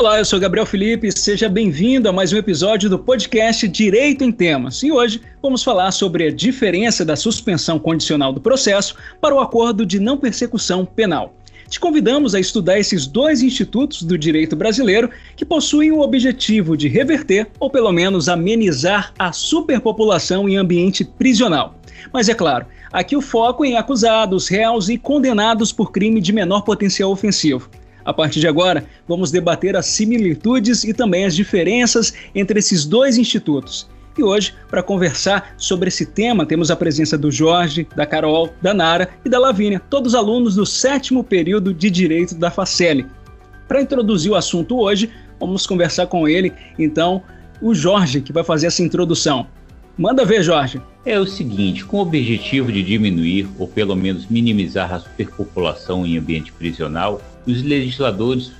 Olá, eu sou Gabriel Felipe, seja bem-vindo a mais um episódio do podcast Direito em Temas. E hoje vamos falar sobre a diferença da suspensão condicional do processo para o acordo de não persecução penal. Te convidamos a estudar esses dois institutos do direito brasileiro que possuem o objetivo de reverter ou pelo menos amenizar a superpopulação em ambiente prisional. Mas é claro, aqui o foco em acusados, réus e condenados por crime de menor potencial ofensivo. A partir de agora, vamos debater as similitudes e também as diferenças entre esses dois institutos. E hoje, para conversar sobre esse tema, temos a presença do Jorge, da Carol, da Nara e da Lavínia, todos alunos do sétimo período de Direito da Facele. Para introduzir o assunto hoje, vamos conversar com ele, então, o Jorge, que vai fazer essa introdução. Manda ver, Jorge. É o seguinte, com o objetivo de diminuir ou pelo menos minimizar a superpopulação em ambiente prisional, os legisladores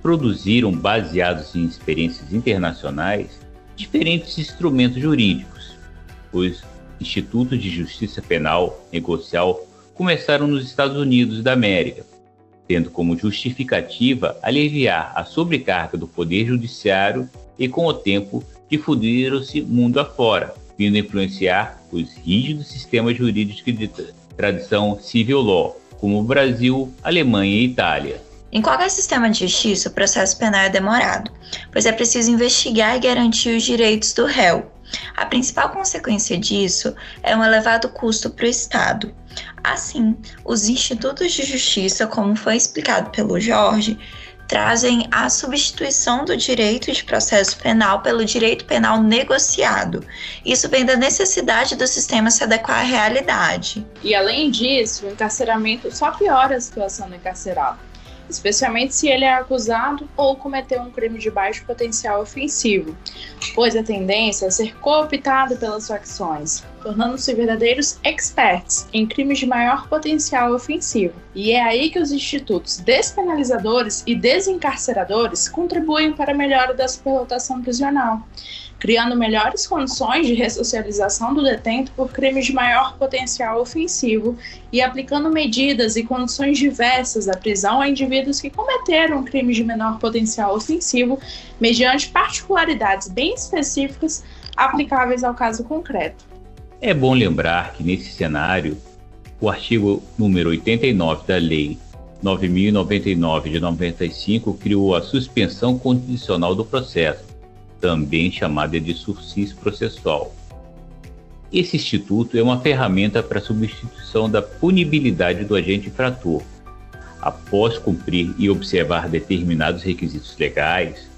produziram, baseados em experiências internacionais, diferentes instrumentos jurídicos. Os institutos de justiça penal negocial começaram nos Estados Unidos da América, tendo como justificativa aliviar a sobrecarga do poder judiciário e, com o tempo, difundiram-se mundo afora, vindo influenciar os rígidos sistemas jurídicos de tradição civil law, como Brasil, Alemanha e Itália. Em qualquer sistema de justiça, o processo penal é demorado, pois é preciso investigar e garantir os direitos do réu. A principal consequência disso é um elevado custo para o Estado. Assim, os institutos de justiça, como foi explicado pelo Jorge, trazem a substituição do direito de processo penal pelo direito penal negociado. Isso vem da necessidade do sistema se adequar à realidade. E além disso, o encarceramento só piora a situação do encarcerado especialmente se ele é acusado ou cometeu um crime de baixo potencial ofensivo, pois a tendência é ser cooptado pelas facções, tornando-se verdadeiros experts em crimes de maior potencial ofensivo. E é aí que os institutos despenalizadores e desencarceradores contribuem para a melhora da superlotação prisional criando melhores condições de ressocialização do detento por crimes de maior potencial ofensivo e aplicando medidas e condições diversas à prisão a indivíduos que cometeram crimes de menor potencial ofensivo, mediante particularidades bem específicas aplicáveis ao caso concreto. É bom lembrar que nesse cenário, o artigo número 89 da Lei 9099 de 95 criou a suspensão condicional do processo, também chamada de sursis processual. Esse instituto é uma ferramenta para substituição da punibilidade do agente infrator. Após cumprir e observar determinados requisitos legais,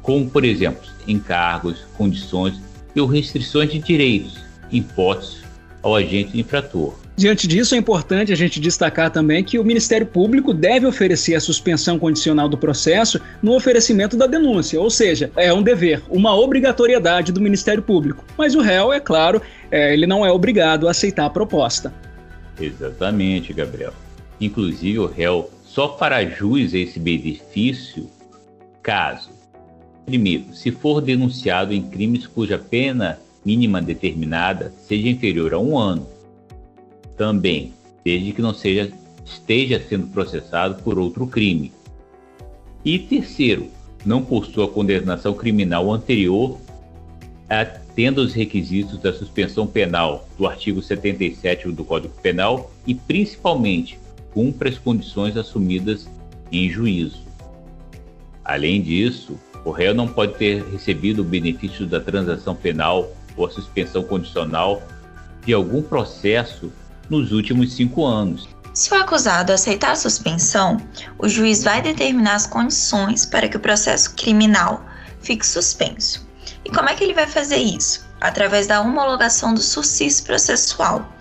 como, por exemplo, encargos, condições ou restrições de direitos impostos ao agente infrator. Diante disso, é importante a gente destacar também que o Ministério Público deve oferecer a suspensão condicional do processo no oferecimento da denúncia, ou seja, é um dever, uma obrigatoriedade do Ministério Público. Mas o réu, é claro, é, ele não é obrigado a aceitar a proposta. Exatamente, Gabriel. Inclusive, o réu só fará jus a esse benefício caso, primeiro, se for denunciado em crimes cuja pena mínima determinada seja inferior a um ano também, desde que não seja, esteja sendo processado por outro crime. E terceiro, não possua condenação criminal anterior, atenda os requisitos da suspensão penal do artigo 77 do Código Penal e, principalmente, cumpra as condições assumidas em juízo. Além disso, o réu não pode ter recebido o benefício da transação penal ou suspensão condicional de algum processo nos últimos cinco anos. Se o acusado aceitar a suspensão, o juiz vai determinar as condições para que o processo criminal fique suspenso. E como é que ele vai fazer isso? Através da homologação do sursis processual.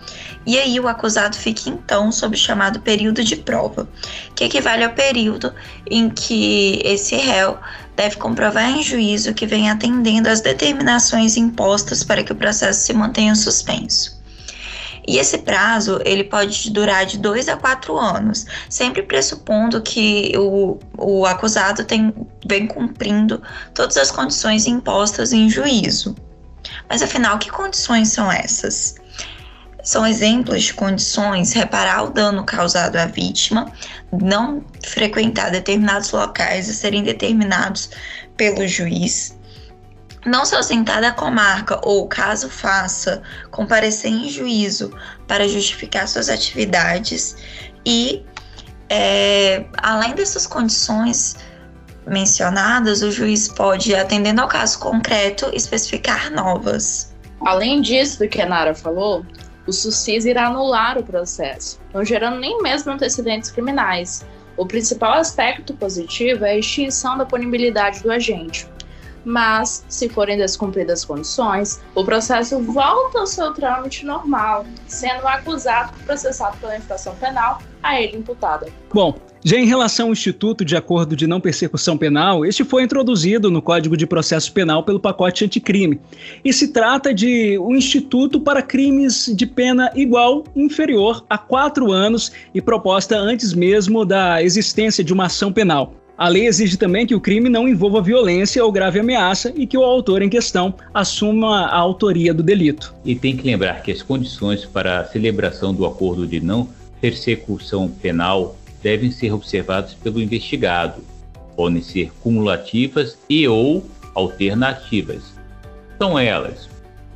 E aí o acusado fica então sob o chamado período de prova, que equivale ao período em que esse réu deve comprovar em juízo que vem atendendo às determinações impostas para que o processo se mantenha suspenso. E esse prazo ele pode durar de dois a quatro anos, sempre pressupondo que o, o acusado tem, vem cumprindo todas as condições impostas em juízo. Mas afinal, que condições são essas? São exemplos de condições reparar o dano causado à vítima, não frequentar determinados locais a serem determinados pelo juiz, não se ausentar da comarca ou, caso faça, comparecer em juízo para justificar suas atividades e, é, além dessas condições mencionadas, o juiz pode, atendendo ao caso concreto, especificar novas. Além disso do que a Nara falou, o SUSIS irá anular o processo, não gerando nem mesmo antecedentes criminais. O principal aspecto positivo é a extinção da punibilidade do agente, mas, se forem descumpridas as condições, o processo volta ao seu trâmite normal, sendo acusado e processado pela infração penal a ele imputada. Bom, já em relação ao Instituto de Acordo de Não Persecução Penal, este foi introduzido no Código de Processo Penal pelo pacote anticrime. E se trata de um instituto para crimes de pena igual, inferior a quatro anos e proposta antes mesmo da existência de uma ação penal. A lei exige também que o crime não envolva violência ou grave ameaça e que o autor em questão assuma a autoria do delito. E tem que lembrar que as condições para a celebração do acordo de não persecução penal devem ser observadas pelo investigado. Podem ser cumulativas e ou alternativas. São elas: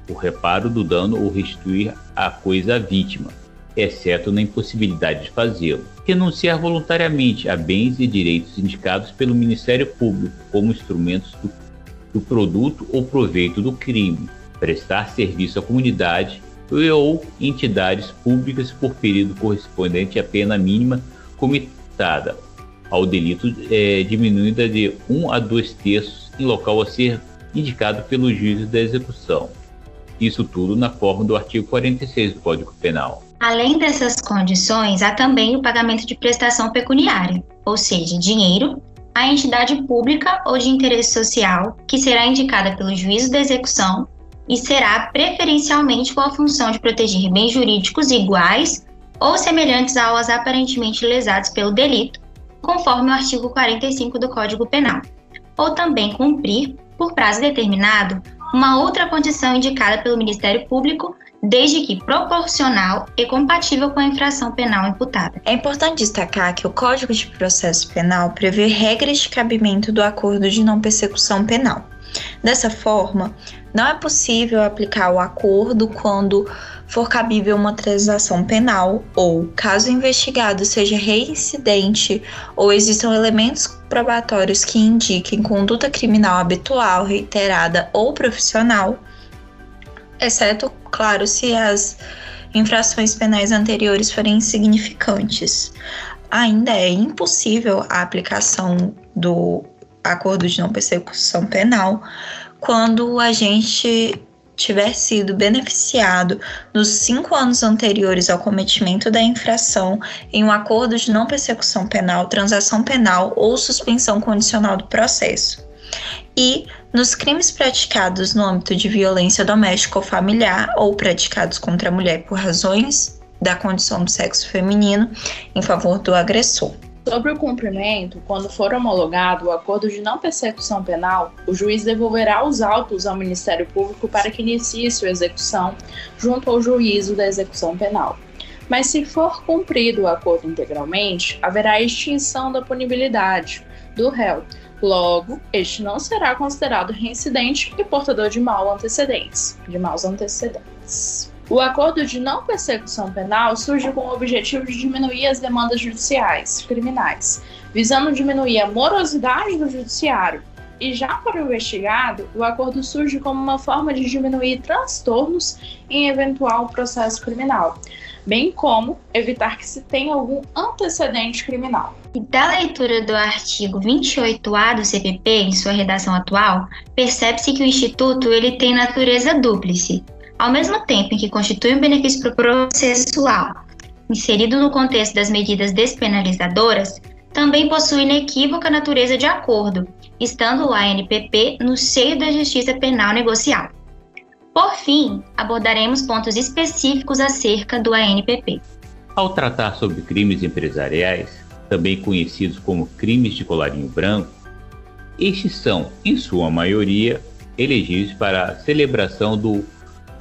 o reparo do dano ou restituir a coisa à vítima, exceto na impossibilidade de fazê-lo. Renunciar voluntariamente a bens e direitos indicados pelo Ministério Público como instrumentos do, do produto ou proveito do crime. Prestar serviço à comunidade ou entidades públicas por período correspondente à pena mínima comitada ao delito é, diminuída de 1 um a 2 terços em local a ser indicado pelo juiz da execução. Isso tudo na forma do artigo 46 do Código Penal. Além dessas condições, há também o pagamento de prestação pecuniária, ou seja, dinheiro, à entidade pública ou de interesse social, que será indicada pelo juízo da execução e será preferencialmente com a função de proteger bens jurídicos iguais ou semelhantes aos aparentemente lesados pelo delito, conforme o artigo 45 do Código Penal, ou também cumprir, por prazo determinado, uma outra condição indicada pelo Ministério Público desde que proporcional e compatível com a infração penal imputada. É importante destacar que o Código de Processo Penal prevê regras de cabimento do acordo de não persecução penal. Dessa forma, não é possível aplicar o acordo quando for cabível uma transação penal ou, caso o investigado seja reincidente ou existam elementos probatórios que indiquem conduta criminal habitual, reiterada ou profissional, exceto, claro, se as infrações penais anteriores forem insignificantes. Ainda é impossível a aplicação do acordo de não persecução penal quando o agente tiver sido beneficiado nos cinco anos anteriores ao cometimento da infração em um acordo de não persecução penal, transação penal ou suspensão condicional do processo. E nos crimes praticados no âmbito de violência doméstica ou familiar ou praticados contra a mulher por razões da condição do sexo feminino em favor do agressor. Sobre o cumprimento, quando for homologado o acordo de não persecução penal, o juiz devolverá os autos ao Ministério Público para que inicie sua execução junto ao juízo da execução penal. Mas se for cumprido o acordo integralmente, haverá extinção da punibilidade do réu, Logo, este não será considerado reincidente e portador de mal antecedentes, de maus antecedentes. O acordo de não persecução penal surge com o objetivo de diminuir as demandas judiciais criminais, visando diminuir a morosidade do judiciário. E já para o investigado, o acordo surge como uma forma de diminuir transtornos em eventual processo criminal, bem como evitar que se tenha algum antecedente criminal. Da leitura do artigo 28A do CPP em sua redação atual, percebe-se que o Instituto ele tem natureza dúplice. Ao mesmo tempo em que constitui um benefício processual, inserido no contexto das medidas despenalizadoras, também possui inequívoca natureza de acordo, estando o ANPP no seio da justiça penal negocial. Por fim, abordaremos pontos específicos acerca do ANPP. Ao tratar sobre crimes empresariais, também conhecidos como crimes de colarinho branco, estes são, em sua maioria, elegíveis para a celebração do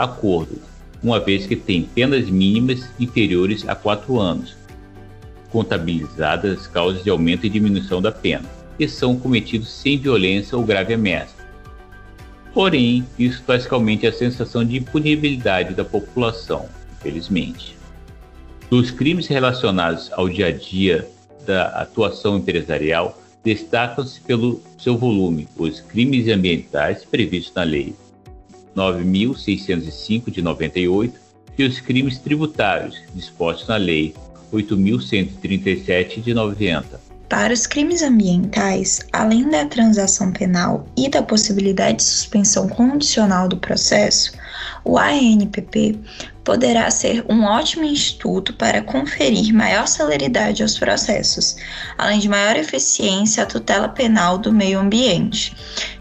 acordo, uma vez que tem penas mínimas inferiores a quatro anos, contabilizadas causas de aumento e diminuição da pena, e são cometidos sem violência ou grave ameaça. Porém, isso traz calmente a sensação de impunibilidade da população, infelizmente. Dos crimes relacionados ao dia a dia da atuação empresarial, destacam-se pelo seu volume os crimes ambientais previstos na Lei 9.605 de 98 e os crimes tributários dispostos na Lei 8.137 de 90. Para os crimes ambientais, além da transação penal e da possibilidade de suspensão condicional do processo, o ANPP poderá ser um ótimo instituto para conferir maior celeridade aos processos, além de maior eficiência à tutela penal do meio ambiente,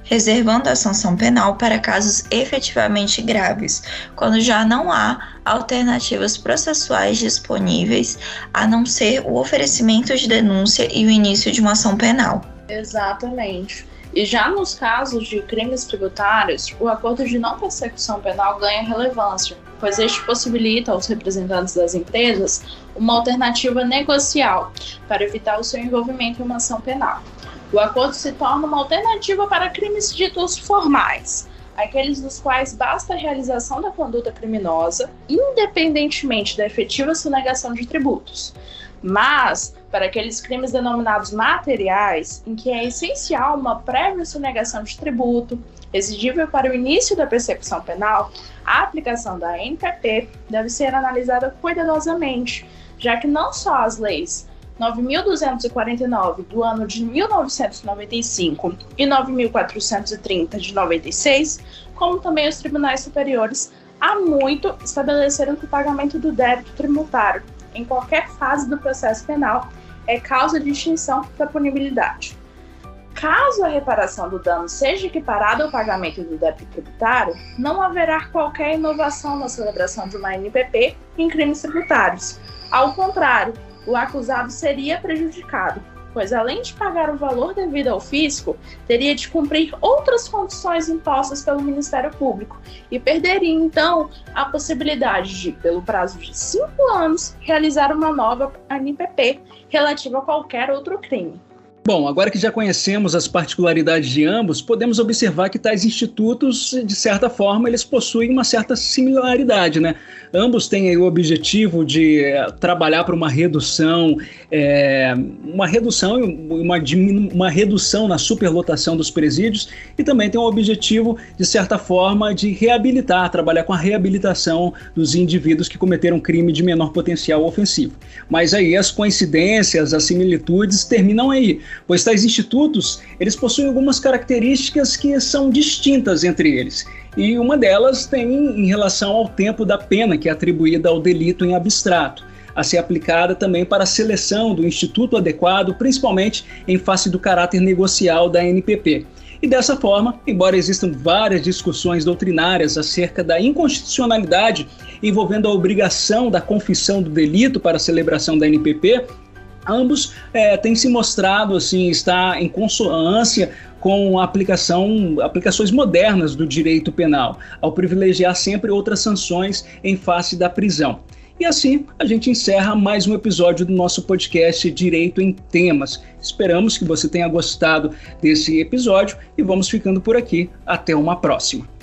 reservando a sanção penal para casos efetivamente graves, quando já não há alternativas processuais disponíveis a não ser o oferecimento de denúncia e o início de uma ação penal. Exatamente. E já nos casos de crimes tributários, o acordo de não persecução penal ganha relevância, pois este possibilita aos representantes das empresas uma alternativa negocial para evitar o seu envolvimento em uma ação penal. O acordo se torna uma alternativa para crimes ditos formais, aqueles dos quais basta a realização da conduta criminosa, independentemente da efetiva sonegação de tributos. Mas, para aqueles crimes denominados materiais, em que é essencial uma prévia sonegação de tributo, exigível para o início da persecução penal, a aplicação da NPP deve ser analisada cuidadosamente, já que não só as leis 9.249 do ano de 1995 e 9.430 de 96, como também os tribunais superiores, há muito estabeleceram que o pagamento do débito tributário em qualquer fase do processo penal é causa de extinção da punibilidade. Caso a reparação do dano seja equiparada ao pagamento do débito tributário, não haverá qualquer inovação na celebração de uma NPP em crimes tributários. Ao contrário, o acusado seria prejudicado, pois além de pagar o valor devido ao fisco, teria de cumprir outras condições impostas pelo Ministério Público e perderia então a possibilidade de, pelo prazo de cinco anos, realizar uma nova NPP relativa a qualquer outro crime. Bom, agora que já conhecemos as particularidades de ambos, podemos observar que tais institutos, de certa forma, eles possuem uma certa similaridade, né? Ambos têm o objetivo de é, trabalhar para uma redução, é, uma redução, uma, uma redução na superlotação dos presídios e também tem o objetivo, de certa forma, de reabilitar, trabalhar com a reabilitação dos indivíduos que cometeram crime de menor potencial ofensivo. Mas aí as coincidências, as similitudes terminam aí pois tais institutos eles possuem algumas características que são distintas entre eles. E uma delas tem em relação ao tempo da pena que é atribuída ao delito em abstrato, a ser aplicada também para a seleção do instituto adequado, principalmente em face do caráter negocial da NPP. E dessa forma, embora existam várias discussões doutrinárias acerca da inconstitucionalidade envolvendo a obrigação da confissão do delito para a celebração da NPP, ambos é, têm se mostrado assim estar em consonância com aplicação, aplicações modernas do direito penal, ao privilegiar sempre outras sanções em face da prisão. E assim a gente encerra mais um episódio do nosso podcast Direito em Temas. Esperamos que você tenha gostado desse episódio e vamos ficando por aqui. Até uma próxima.